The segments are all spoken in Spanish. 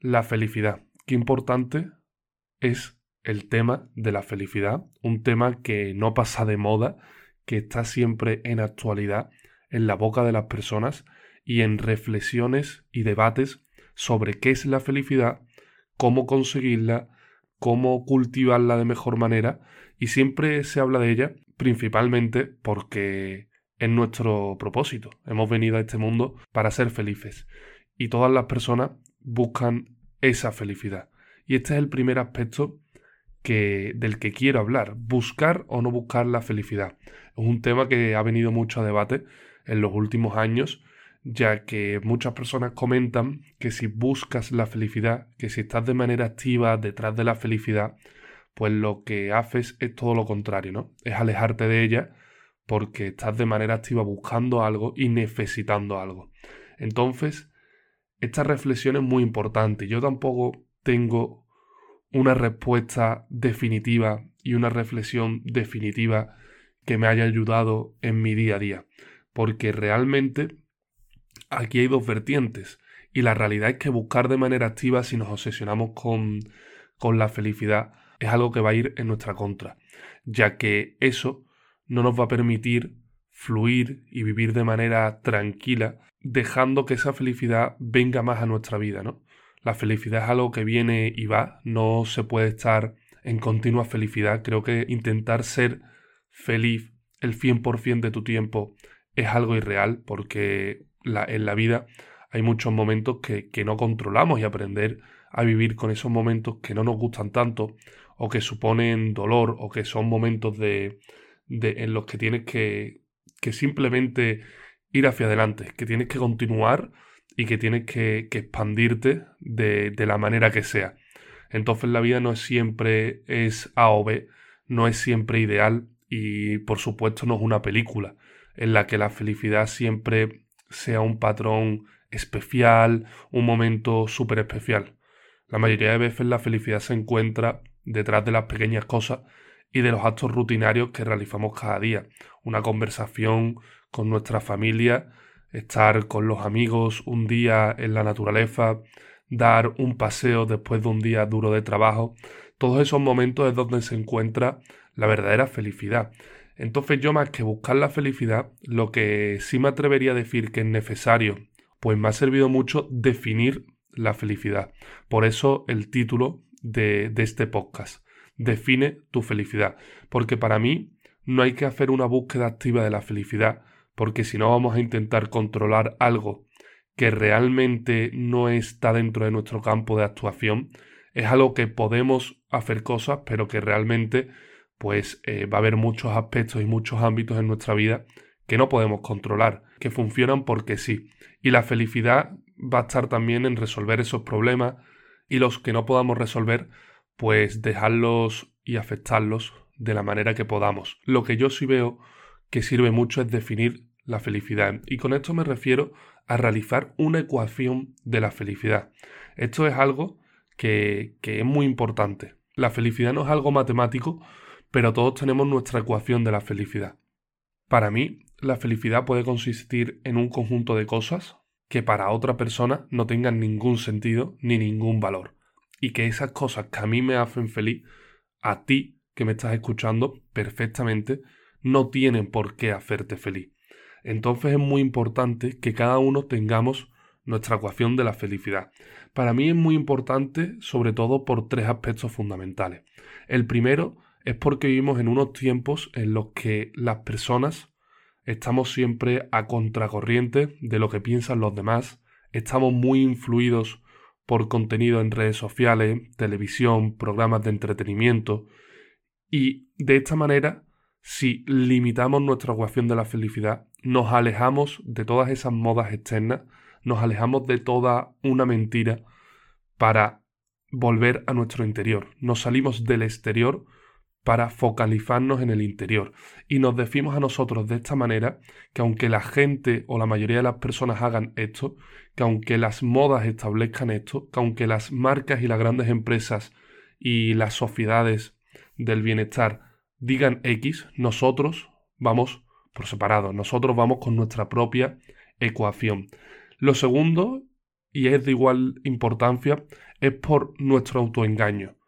la felicidad. Qué importante es el tema de la felicidad, un tema que no pasa de moda, que está siempre en actualidad, en la boca de las personas y en reflexiones y debates sobre qué es la felicidad, cómo conseguirla, cómo cultivarla de mejor manera y siempre se habla de ella principalmente porque es nuestro propósito. Hemos venido a este mundo para ser felices y todas las personas buscan esa felicidad. Y este es el primer aspecto que, del que quiero hablar, buscar o no buscar la felicidad. Es un tema que ha venido mucho a debate en los últimos años, ya que muchas personas comentan que si buscas la felicidad, que si estás de manera activa detrás de la felicidad, pues lo que haces es todo lo contrario, ¿no? Es alejarte de ella porque estás de manera activa buscando algo y necesitando algo. Entonces, esta reflexión es muy importante. Yo tampoco tengo una respuesta definitiva y una reflexión definitiva que me haya ayudado en mi día a día. Porque realmente aquí hay dos vertientes. Y la realidad es que buscar de manera activa, si nos obsesionamos con, con la felicidad, es algo que va a ir en nuestra contra. Ya que eso no nos va a permitir fluir y vivir de manera tranquila, dejando que esa felicidad venga más a nuestra vida, ¿no? La felicidad es algo que viene y va, no se puede estar en continua felicidad. Creo que intentar ser feliz el 100% de tu tiempo es algo irreal porque en la vida hay muchos momentos que, que no controlamos y aprender a vivir con esos momentos que no nos gustan tanto o que suponen dolor o que son momentos de, de en los que tienes que, que simplemente ir hacia adelante, que tienes que continuar y que tienes que, expandirte de, de, la manera que sea. Entonces la vida no es siempre es A o B, no es siempre ideal y por supuesto no es una película en la que la felicidad siempre sea un patrón especial, un momento súper especial. La mayoría de veces la felicidad se encuentra detrás de las pequeñas cosas y de los actos rutinarios que realizamos cada día. Una conversación con nuestra familia, estar con los amigos un día en la naturaleza, dar un paseo después de un día duro de trabajo, todos esos momentos es donde se encuentra la verdadera felicidad. Entonces yo más que buscar la felicidad, lo que sí me atrevería a decir que es necesario, pues me ha servido mucho definir la felicidad. Por eso el título de, de este podcast, Define tu felicidad. Porque para mí no hay que hacer una búsqueda activa de la felicidad, porque si no vamos a intentar controlar algo que realmente no está dentro de nuestro campo de actuación, es algo que podemos hacer cosas, pero que realmente pues eh, va a haber muchos aspectos y muchos ámbitos en nuestra vida que no podemos controlar, que funcionan porque sí. Y la felicidad va a estar también en resolver esos problemas y los que no podamos resolver, pues dejarlos y afectarlos de la manera que podamos. Lo que yo sí veo que sirve mucho es definir la felicidad. Y con esto me refiero a realizar una ecuación de la felicidad. Esto es algo que, que es muy importante. La felicidad no es algo matemático, pero todos tenemos nuestra ecuación de la felicidad. Para mí, la felicidad puede consistir en un conjunto de cosas que para otra persona no tengan ningún sentido ni ningún valor. Y que esas cosas que a mí me hacen feliz, a ti que me estás escuchando perfectamente, no tienen por qué hacerte feliz. Entonces es muy importante que cada uno tengamos nuestra ecuación de la felicidad. Para mí es muy importante sobre todo por tres aspectos fundamentales. El primero es porque vivimos en unos tiempos en los que las personas estamos siempre a contracorriente de lo que piensan los demás, estamos muy influidos por contenido en redes sociales, televisión, programas de entretenimiento, y de esta manera, si limitamos nuestra ecuación de la felicidad, nos alejamos de todas esas modas externas, nos alejamos de toda una mentira para volver a nuestro interior. Nos salimos del exterior para focalizarnos en el interior. Y nos decimos a nosotros de esta manera que aunque la gente o la mayoría de las personas hagan esto, que aunque las modas establezcan esto, que aunque las marcas y las grandes empresas y las sociedades del bienestar digan X, nosotros vamos por separado, nosotros vamos con nuestra propia ecuación. Lo segundo, y es de igual importancia, es por nuestro autoengaño.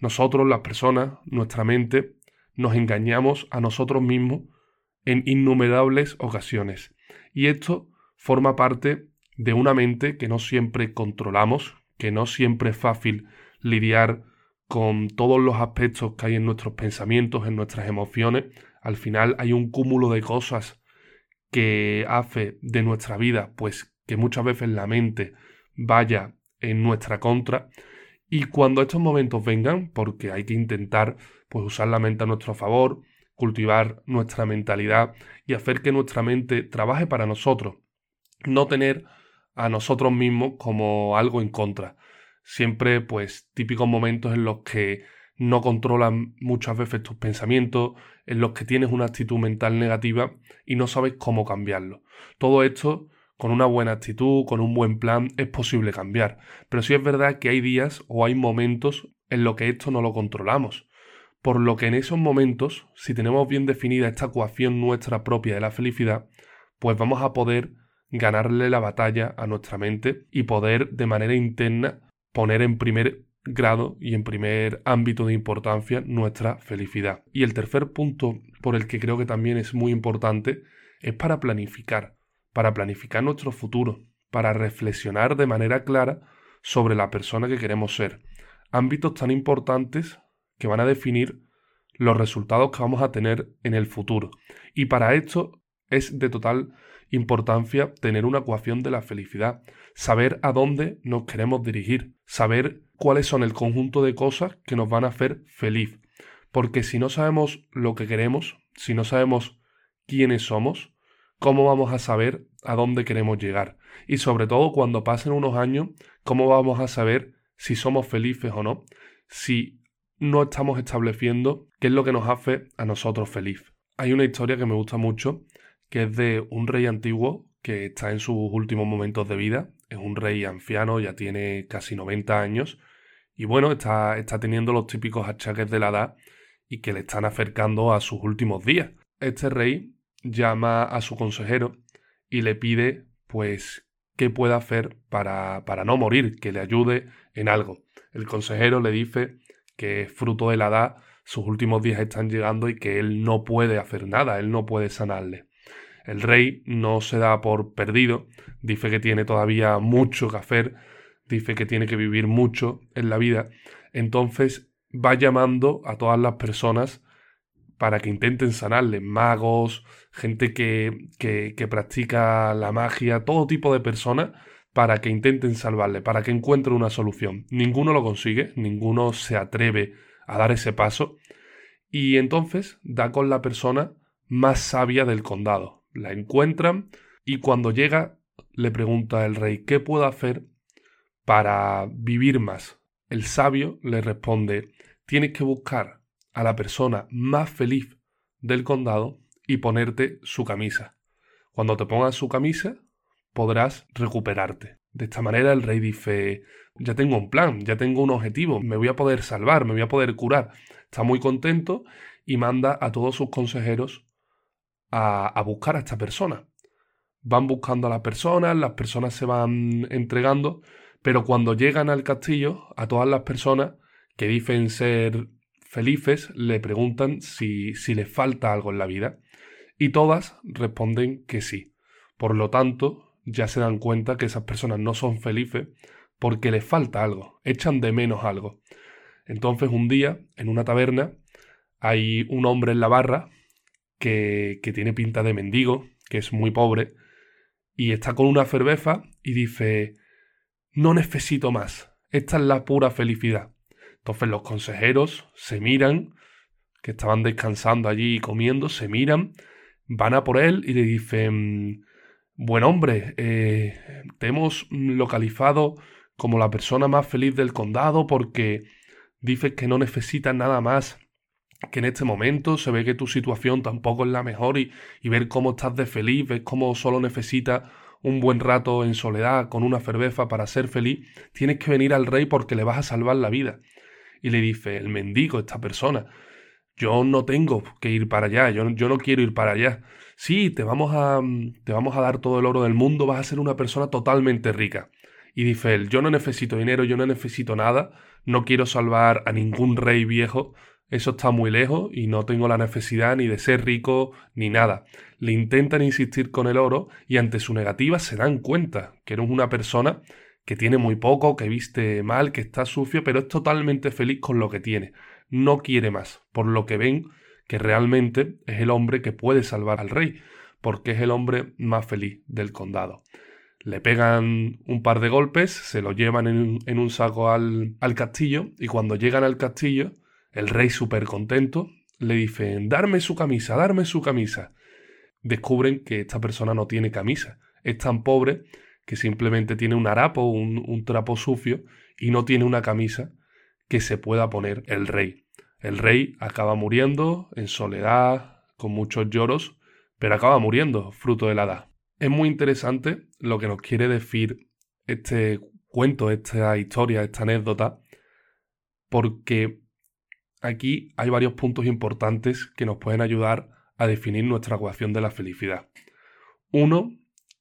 Nosotros, las personas, nuestra mente, nos engañamos a nosotros mismos en innumerables ocasiones. Y esto forma parte de una mente que no siempre controlamos, que no siempre es fácil lidiar con todos los aspectos que hay en nuestros pensamientos, en nuestras emociones. Al final hay un cúmulo de cosas que hace de nuestra vida, pues que muchas veces la mente vaya en nuestra contra. Y cuando estos momentos vengan, porque hay que intentar pues usar la mente a nuestro favor, cultivar nuestra mentalidad y hacer que nuestra mente trabaje para nosotros, no tener a nosotros mismos como algo en contra. Siempre, pues, típicos momentos en los que no controlan muchas veces tus pensamientos, en los que tienes una actitud mental negativa y no sabes cómo cambiarlo. Todo esto, con una buena actitud, con un buen plan, es posible cambiar. Pero sí es verdad que hay días o hay momentos en los que esto no lo controlamos. Por lo que en esos momentos, si tenemos bien definida esta ecuación nuestra propia de la felicidad, pues vamos a poder ganarle la batalla a nuestra mente y poder de manera interna poner en primer grado y en primer ámbito de importancia nuestra felicidad. Y el tercer punto por el que creo que también es muy importante es para planificar, para planificar nuestro futuro, para reflexionar de manera clara sobre la persona que queremos ser. Ámbitos tan importantes que van a definir los resultados que vamos a tener en el futuro. Y para esto es de total importancia tener una ecuación de la felicidad, saber a dónde nos queremos dirigir, saber cuáles son el conjunto de cosas que nos van a hacer feliz. Porque si no sabemos lo que queremos, si no sabemos quiénes somos, ¿cómo vamos a saber a dónde queremos llegar? Y sobre todo cuando pasen unos años, ¿cómo vamos a saber si somos felices o no? Si no estamos estableciendo qué es lo que nos hace a nosotros feliz. Hay una historia que me gusta mucho que es de un rey antiguo que está en sus últimos momentos de vida. Es un rey anciano, ya tiene casi 90 años. Y bueno, está, está teniendo los típicos achaques de la edad y que le están acercando a sus últimos días. Este rey llama a su consejero y le pide, pues, qué puede hacer para, para no morir, que le ayude en algo. El consejero le dice que fruto de la edad, sus últimos días están llegando y que él no puede hacer nada, él no puede sanarle. El rey no se da por perdido, dice que tiene todavía mucho que hacer, dice que tiene que vivir mucho en la vida, entonces va llamando a todas las personas para que intenten sanarle, magos, gente que, que, practica la magia, todo tipo de personas para que intenten salvarle, para que encuentre una solución. Ninguno lo consigue, ninguno se atreve a dar ese paso y entonces da con la persona más sabia del condado, la encuentran y cuando llega le pregunta el rey ¿qué puedo hacer para vivir más? El sabio le responde tienes que buscar a la persona más feliz del condado y ponerte su camisa. Cuando te pongas su camisa podrás recuperarte. De esta manera el rey dice ya tengo un plan, ya tengo un objetivo, me voy a poder salvar, me voy a poder curar. Está muy contento y manda a todos sus consejeros a, buscar a esta persona. Van buscando a las personas, las personas se van entregando, pero cuando llegan al castillo, a todas las personas que dicen ser felices le preguntan si, si les falta algo en la vida y todas responden que sí. Por lo tanto, ya se dan cuenta que esas personas no son felices porque les falta algo, echan de menos algo. Entonces un día, en una taberna, hay un hombre en la barra que, tiene pinta de mendigo, que es muy pobre, y está con una cerveza y dice, no necesito más, esta es la pura felicidad. Entonces los consejeros se miran, que estaban descansando allí y comiendo, se miran, van a por él y le dicen, buen hombre, eh, te hemos localizado como la persona más feliz del condado porque dices que no necesitas nada más que en este momento se ve que tu situación tampoco es la mejor y, ver cómo estás de feliz, ves cómo solo necesitas un buen rato en soledad con una cerveza para ser feliz, tienes que venir al rey porque le vas a salvar la vida. Y le dice el mendigo, esta persona, yo no tengo que ir para allá, yo, yo no quiero ir para allá. Sí, te vamos, a, te vamos a dar todo el oro del mundo, vas a ser una persona totalmente rica. Y dice él, yo no necesito dinero, yo no necesito nada, no quiero salvar a ningún rey viejo, eso está muy lejos y no tengo la necesidad ni de ser rico ni nada. Le intentan insistir con el oro y ante su negativa se dan cuenta que eres una persona que tiene muy poco, que viste mal, que está sucio, pero es totalmente feliz con lo que tiene. No quiere más, por lo que ven que realmente es el hombre que puede salvar al rey, porque es el hombre más feliz del condado. Le pegan un par de golpes, se lo llevan en, un saco al, al castillo y cuando llegan al castillo, el rey súper contento le dice, darme su camisa, darme su camisa. Descubren que esta persona no tiene camisa, es tan pobre que simplemente tiene un harapo, un, trapo sucio y no tiene una camisa que se pueda poner el rey. El rey acaba muriendo en soledad, con muchos lloros, pero acaba muriendo, fruto de la edad. Es muy interesante lo que nos quiere decir este cuento, esta historia, esta anécdota, porque aquí hay varios puntos importantes que nos pueden ayudar a definir nuestra ecuación de la felicidad. Uno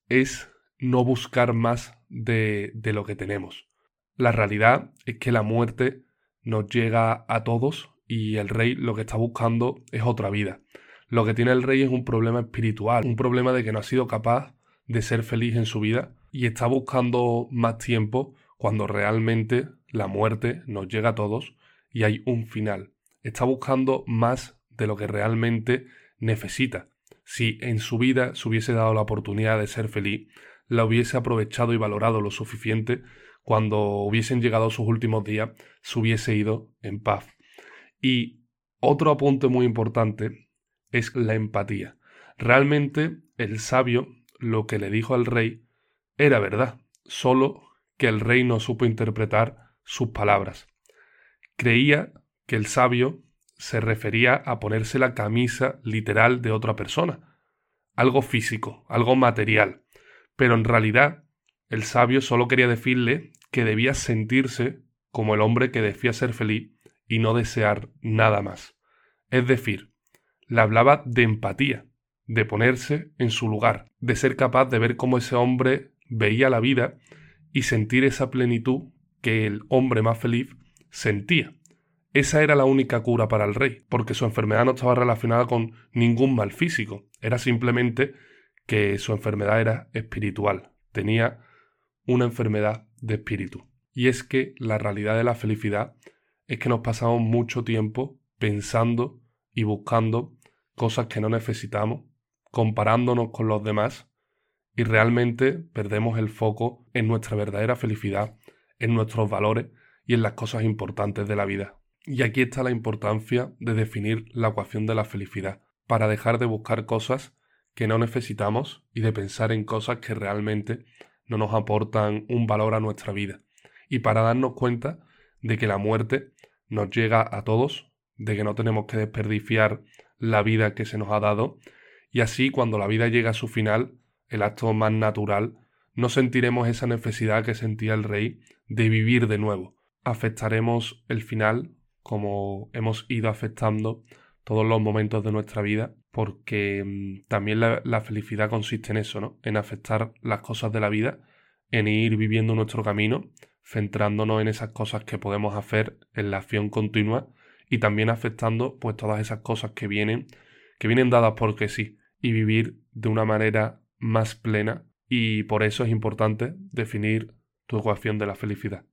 es no buscar más de, de lo que tenemos. La realidad es que la muerte nos llega a todos y el rey lo que está buscando es otra vida. Lo que tiene el rey es un problema espiritual, un problema de que no ha sido capaz de ser feliz en su vida y está buscando más tiempo cuando realmente la muerte nos llega a todos y hay un final. Está buscando más de lo que realmente necesita. Si en su vida se hubiese dado la oportunidad de ser feliz, la hubiese aprovechado y valorado lo suficiente, cuando hubiesen llegado sus últimos días, se hubiese ido en paz. Y otro apunte muy importante es la empatía. Realmente el sabio lo que le dijo al rey era verdad, solo que el rey no supo interpretar sus palabras. Creía que el sabio se refería a ponerse la camisa literal de otra persona, algo físico, algo material, pero en realidad el sabio solo quería decirle que debía sentirse como el hombre que decía ser feliz y no desear nada más. Es decir, le hablaba de empatía, de ponerse en su lugar, de ser capaz de ver cómo ese hombre veía la vida y sentir esa plenitud que el hombre más feliz sentía. Esa era la única cura para el rey, porque su enfermedad no estaba relacionada con ningún mal físico, era simplemente que su enfermedad era espiritual, tenía una enfermedad de espíritu. Y es que la realidad de la felicidad es que nos pasamos mucho tiempo pensando y buscando cosas que no necesitamos, comparándonos con los demás y realmente perdemos el foco en nuestra verdadera felicidad, en nuestros valores y en las cosas importantes de la vida. Y aquí está la importancia de definir la ecuación de la felicidad, para dejar de buscar cosas que no necesitamos y de pensar en cosas que realmente no nos aportan un valor a nuestra vida. Y para darnos cuenta de que la muerte nos llega a todos, de que no tenemos que desperdiciar la vida que se nos ha dado, y así cuando la vida llega a su final, el acto más natural, no sentiremos esa necesidad que sentía el rey de vivir de nuevo. Afectaremos el final como hemos ido afectando todos los momentos de nuestra vida, porque mm, también la, felicidad consiste en eso, ¿no? En afectar las cosas de la vida, en ir viviendo nuestro camino centrándonos en esas cosas que podemos hacer en la acción continua y también afectando pues todas esas cosas que vienen, que vienen dadas porque sí, y vivir de una manera más plena y por eso es importante definir tu ecuación de la felicidad.